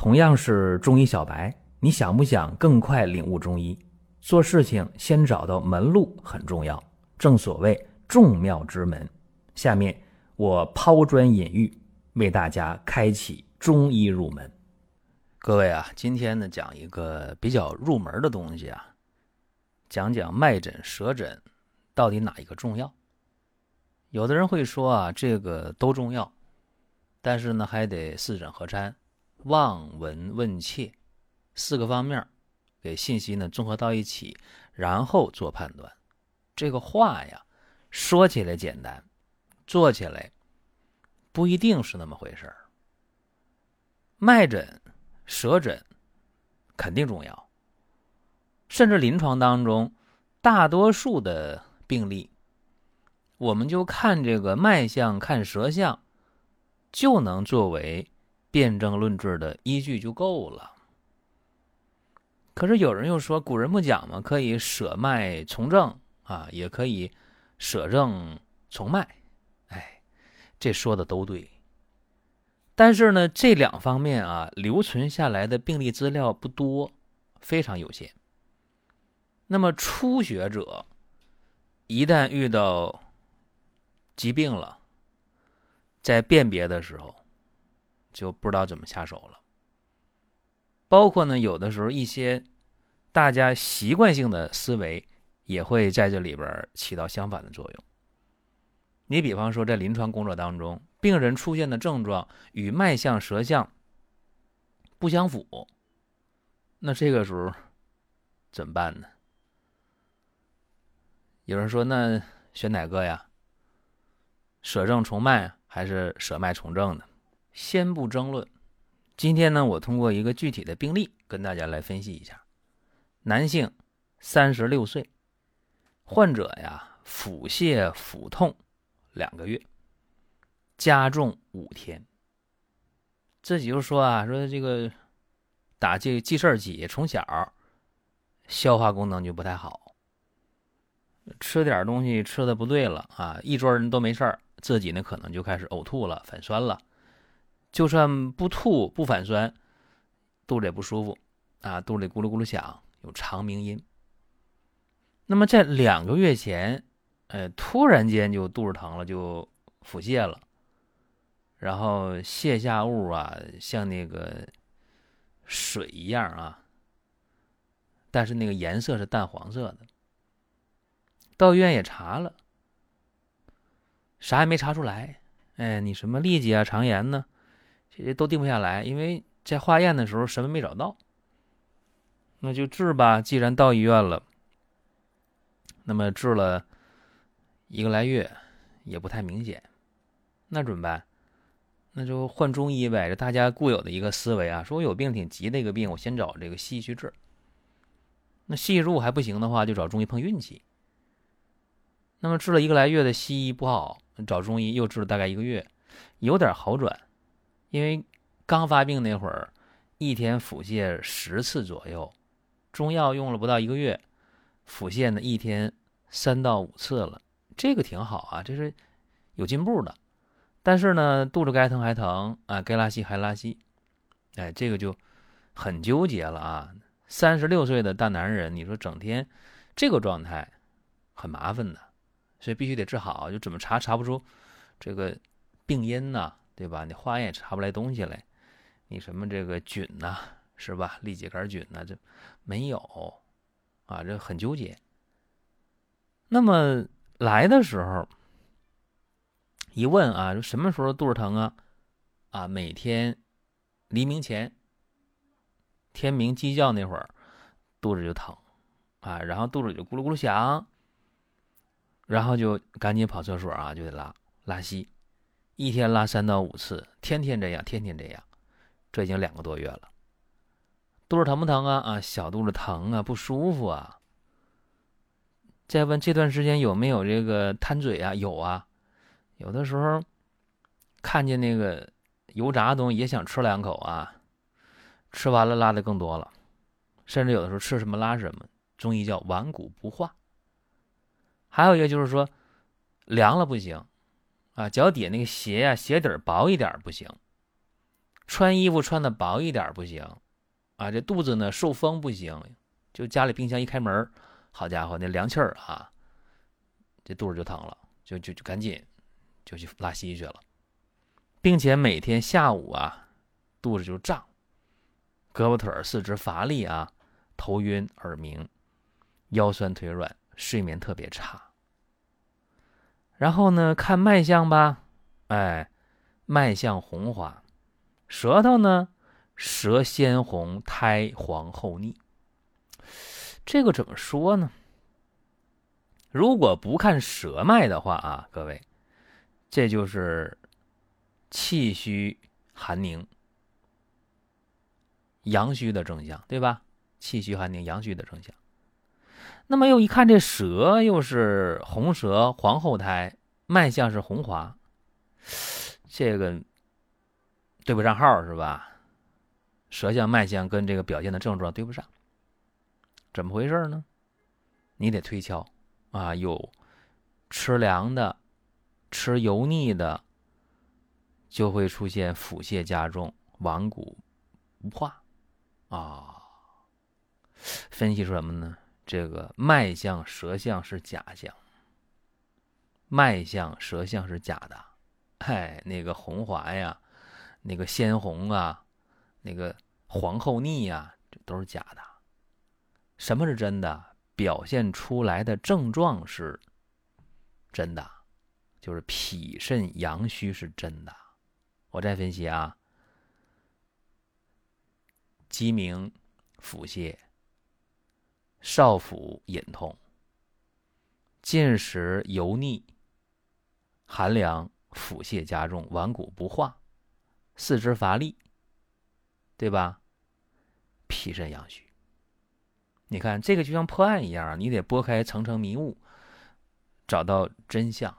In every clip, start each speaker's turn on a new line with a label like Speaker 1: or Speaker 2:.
Speaker 1: 同样是中医小白，你想不想更快领悟中医？做事情先找到门路很重要，正所谓众妙之门。下面我抛砖引玉，为大家开启中医入门。
Speaker 2: 各位啊，今天呢讲一个比较入门的东西啊，讲讲脉诊、舌诊到底哪一个重要？有的人会说啊，这个都重要，但是呢还得四诊合参。望闻问切四个方面，给信息呢综合到一起，然后做判断。这个话呀，说起来简单，做起来不一定是那么回事儿。脉诊、舌诊肯定重要，甚至临床当中大多数的病例，我们就看这个脉象、看舌象，就能作为。辩证论治的依据就够了。可是有人又说，古人不讲吗？可以舍脉从症啊，也可以舍症从脉。哎，这说的都对。但是呢，这两方面啊，留存下来的病例资料不多，非常有限。那么初学者一旦遇到疾病了，在辨别的时候。就不知道怎么下手了。包括呢，有的时候一些大家习惯性的思维也会在这里边起到相反的作用。你比方说，在临床工作当中，病人出现的症状与脉象、舌象不相符，那这个时候怎么办呢？有人说，那选哪个呀？舍症从脉还是舍脉从症呢？先不争论，今天呢，我通过一个具体的病例跟大家来分析一下。男性，三十六岁，患者呀，腹泻腹痛两个月，加重五天。自己就说啊，说这个打这记事儿起，从小消化功能就不太好，吃点东西吃的不对了啊，一桌人都没事儿，自己呢可能就开始呕吐了，反酸了。就算不吐不反酸，肚子也不舒服啊，肚子里咕噜咕噜响，有肠鸣音。那么在两个月前，呃，突然间就肚子疼了，就腹泻了，然后泻下物啊，像那个水一样啊，但是那个颜色是淡黄色的。到医院也查了，啥也没查出来。哎，你什么痢疾啊、肠炎呢？这都定不下来，因为在化验的时候什么没找到，那就治吧。既然到医院了，那么治了一个来月也不太明显，那怎么办？那就换中医呗。这大家固有的一个思维啊，说我有病挺急的一个病，我先找这个西医去治。那西医如果还不行的话，就找中医碰运气。那么治了一个来月的西医不好，找中医又治了大概一个月，有点好转。因为刚发病那会儿，一天腹泻十次左右，中药用了不到一个月，腹泻呢一天三到五次了，这个挺好啊，这是有进步的。但是呢，肚子该疼还疼啊，该拉稀还拉稀，哎，这个就很纠结了啊。三十六岁的大男人，你说整天这个状态很麻烦的，所以必须得治好。就怎么查查不出这个病因呢？对吧？你化验也查不来东西来，你什么这个菌呐，是吧？痢疾杆菌呐，这没有啊，这很纠结。那么来的时候一问啊，什么时候肚子疼啊？啊，每天黎明前天明鸡叫那会儿肚子就疼啊，然后肚子就咕噜咕噜响，然后就赶紧跑厕所啊，就得拉拉稀。一天拉三到五次，天天这样，天天这样，这已经两个多月了。肚子疼不疼啊？啊，小肚子疼啊，不舒服啊。再问这段时间有没有这个贪嘴啊？有啊，有的时候看见那个油炸的东西也想吃两口啊，吃完了拉的更多了，甚至有的时候吃什么拉什么，中医叫顽固不化。还有一个就是说凉了不行。啊，脚底那个鞋呀，鞋底薄一点不行，穿衣服穿的薄一点不行，啊，这肚子呢受风不行，就家里冰箱一开门，好家伙，那凉气儿啊，这肚子就疼了，就就就赶紧就去拉稀去了，并且每天下午啊，肚子就胀，胳膊腿四肢乏力啊，头晕耳鸣，腰酸腿软，睡眠特别差。然后呢，看脉象吧，哎，脉象红滑。舌头呢，舌鲜红，苔黄厚腻。这个怎么说呢？如果不看舌脉的话啊，各位，这就是气虚寒凝、阳虚的征象，对吧？气虚寒凝、阳虚的征象。那么又一看这舌，又是红舌、黄厚苔，脉象是红滑，这个。对不上号是吧？舌象脉象跟这个表现的症状对不上，怎么回事呢？你得推敲啊，有吃凉的、吃油腻的，就会出现腹泻加重、顽固不化啊。分析出什么呢？这个脉象、舌象是假象，脉象、舌象是假的，哎，那个红滑呀。那个鲜红啊，那个黄厚腻呀，这都是假的。什么是真的？表现出来的症状是真的，就是脾肾阳虚是真的。我再分析啊，鸡鸣、腹泻、少腹隐痛、进食油腻、寒凉、腹泻加重、顽固不化。四肢乏力，对吧？脾肾阳虚。你看这个就像破案一样，你得拨开层层迷雾，找到真相。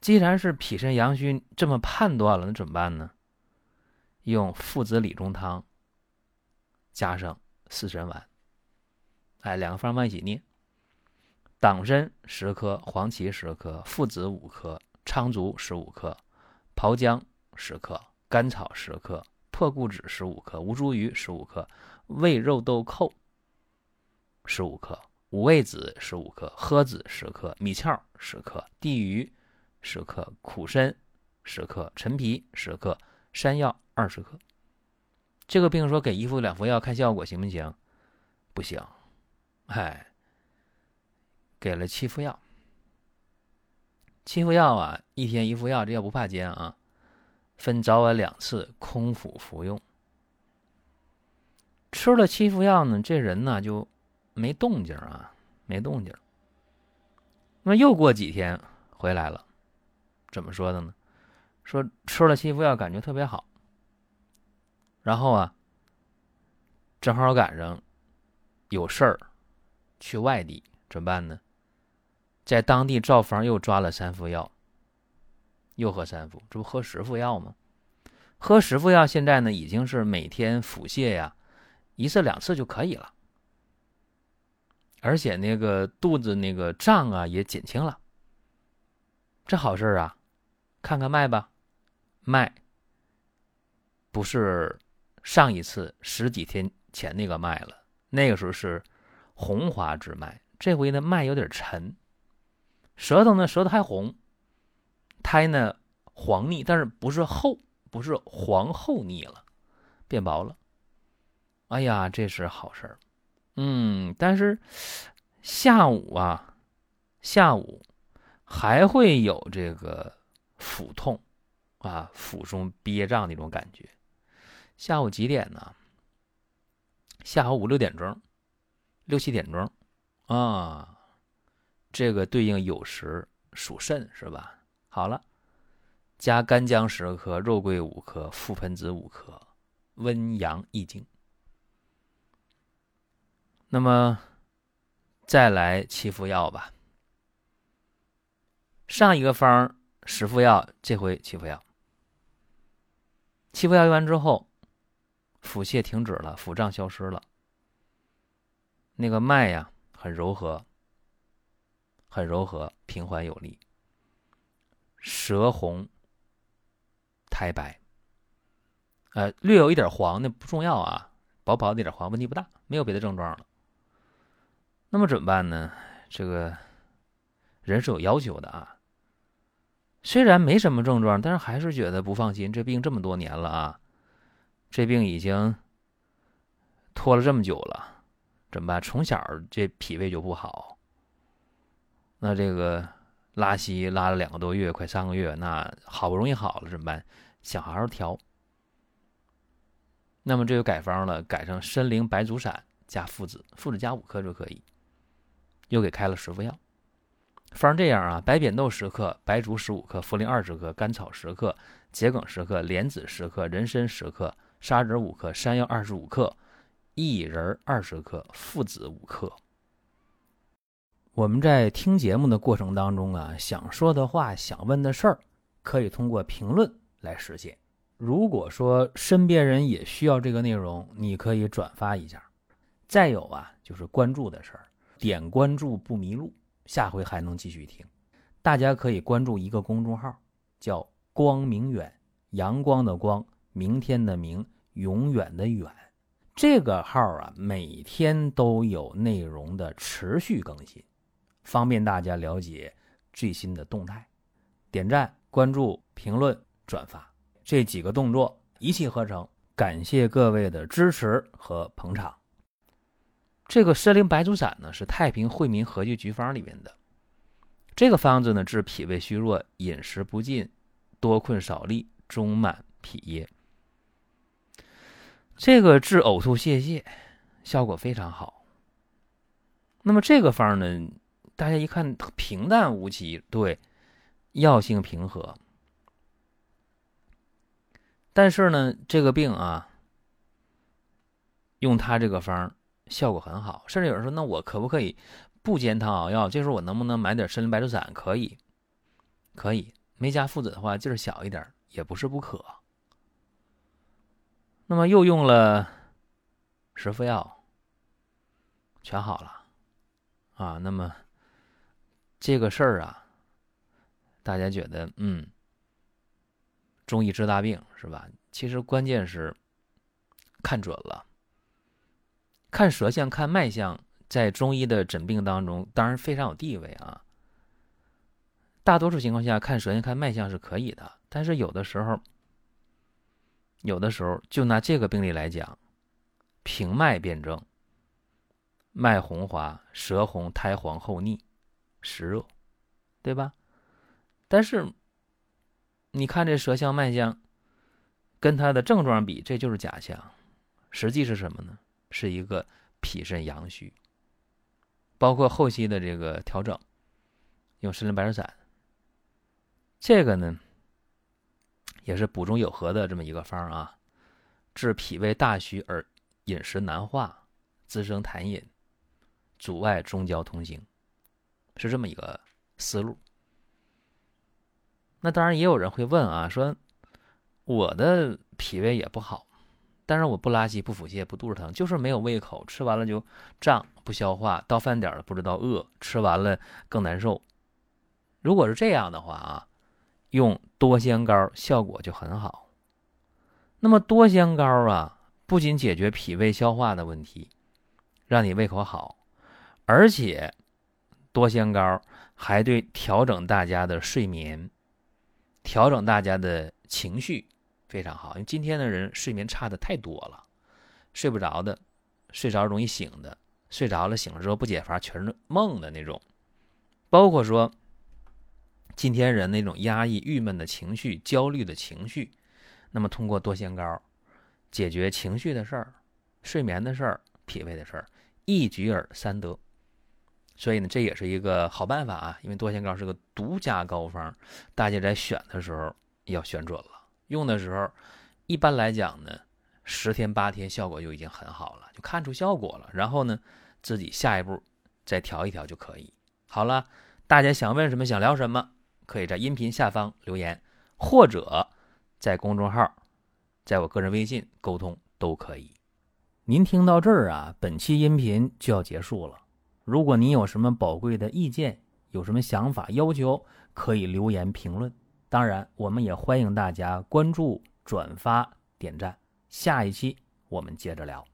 Speaker 2: 既然是脾肾阳虚这么判断了，那怎么办呢？用附子理中汤加上四神丸，哎，两个方方一起捏：党参十克，黄芪十克，附子五克，苍术十五克，炮姜。十克甘草十克破骨脂十五克吴茱萸十五克味肉豆蔻十五克五味子十五克诃子十克米壳十克地榆十克苦参十克陈皮十克山药二十克。这个病说给一副两服药看效果行不行？不行，哎，给了七副药。七副药啊，一天一副药，这药不怕煎啊。分早晚两次空腹服用，吃了七副药呢，这人呢就没动静啊，没动静。那又过几天回来了，怎么说的呢？说吃了七副药，感觉特别好。然后啊，正好赶上有事儿，去外地怎么办呢？在当地照方又抓了三副药。又喝三副，这不喝十副药吗？喝十副药，现在呢已经是每天腹泻呀，一次两次就可以了，而且那个肚子那个胀啊也减轻了，这好事啊！看看脉吧，脉不是上一次十几天前那个脉了，那个时候是红滑之脉，这回呢脉有点沉，舌头呢舌头还红。苔呢黄腻，但是不是厚，不是黄厚腻了，变薄了。哎呀，这是好事儿。嗯，但是下午啊，下午还会有这个腹痛啊，腹中憋胀那种感觉。下午几点呢？下午五六点钟，六七点钟啊。这个对应酉时属肾是吧？好了，加干姜十克，肉桂五克，覆盆子五克，温阳益精。那么再来七副药吧。上一个方十副药，这回七副药。七副药用完之后，腹泻停止了，腹胀消失了，那个脉呀很柔和，很柔和，平缓有力。舌红，苔白，呃，略有一点黄那不重要啊，薄薄的一点黄问题不大，没有别的症状了。那么怎么办呢？这个人是有要求的啊。虽然没什么症状，但是还是觉得不放心。这病这么多年了啊，这病已经拖了这么久了，怎么办？从小这脾胃就不好，那这个拉稀拉了两个多月，快三个月，那好不容易好了怎么办？想好好调。那么这就改方了，改成参苓白术散加附子，附子加五克就可以。又给开了十副药，方这样啊：白扁豆十克，白术十五克，茯苓二十克，甘草十克，桔梗十克，莲子十克，人参十克，砂仁五克，山药二十五克，薏仁二十克，附子五克。
Speaker 1: 我们在听节目的过程当中啊，想说的话、想问的事儿，可以通过评论来实现。如果说身边人也需要这个内容，你可以转发一下。再有啊，就是关注的事儿。点关注不迷路，下回还能继续听。大家可以关注一个公众号，叫“光明远”，阳光的光，明天的明，永远的远。这个号啊，每天都有内容的持续更新，方便大家了解最新的动态。点赞、关注、评论、转发这几个动作一气呵成，感谢各位的支持和捧场。这个参苓白术散呢，是太平惠民和剂局方里面的。这个方子呢，治脾胃虚弱、饮食不进、多困少利、中满脾噎。这个治呕吐泄泻，效果非常好。那么这个方呢，大家一看平淡无奇，对，药性平和。但是呢，这个病啊，用它这个方。效果很好，甚至有人说：“那我可不可以不煎汤熬药？这时候我能不能买点参苓白术散？可以，可以。没加附子的话，劲儿小一点也不是不可。那么又用了十副药，全好了啊。那么这个事儿啊，大家觉得嗯，中医治大病是吧？其实关键是看准了。”看舌象、看脉象，在中医的诊病当中，当然非常有地位啊。大多数情况下，看舌象、看脉象是可以的，但是有的时候，有的时候就拿这个病例来讲，平脉辨证，脉红滑、舌红、苔黄、厚腻、湿热，对吧？但是你看这舌象、脉象，跟他的症状比，这就是假象。实际是什么呢？是一个脾肾阳虚，包括后期的这个调整，用参苓白术散，这个呢也是补中有和的这么一个方啊，治脾胃大虚而饮食难化，滋生痰饮，阻碍中焦通行，是这么一个思路。那当然也有人会问啊，说我的脾胃也不好。但是我不拉稀、不腹泻、不肚子疼，就是没有胃口，吃完了就胀、不消化，到饭点了不知道饿，吃完了更难受。如果是这样的话啊，用多香膏效果就很好。那么多香膏啊，不仅解决脾胃消化的问题，让你胃口好，而且多香膏还对调整大家的睡眠、调整大家的情绪。非常好，因为今天的人睡眠差的太多了，睡不着的，睡着容易醒的，睡着了醒了之后不解乏，全是梦的那种。包括说，今天人那种压抑、郁闷的情绪、焦虑的情绪，那么通过多仙膏解决情绪的事儿、睡眠的事儿、脾胃的事儿，一举而三得。所以呢，这也是一个好办法啊，因为多仙膏是个独家膏方，大家在选的时候要选准了。用的时候，一般来讲呢，十天八天效果就已经很好了，就看出效果了。然后呢，自己下一步再调一调就可以。好了，大家想问什么，想聊什么，可以在音频下方留言，或者在公众号，在我个人微信沟通都可以。您听到这儿啊，本期音频就要结束了。如果您有什么宝贵的意见，有什么想法要求，可以留言评论。当然，我们也欢迎大家关注、转发、点赞。
Speaker 2: 下一期我们接着聊。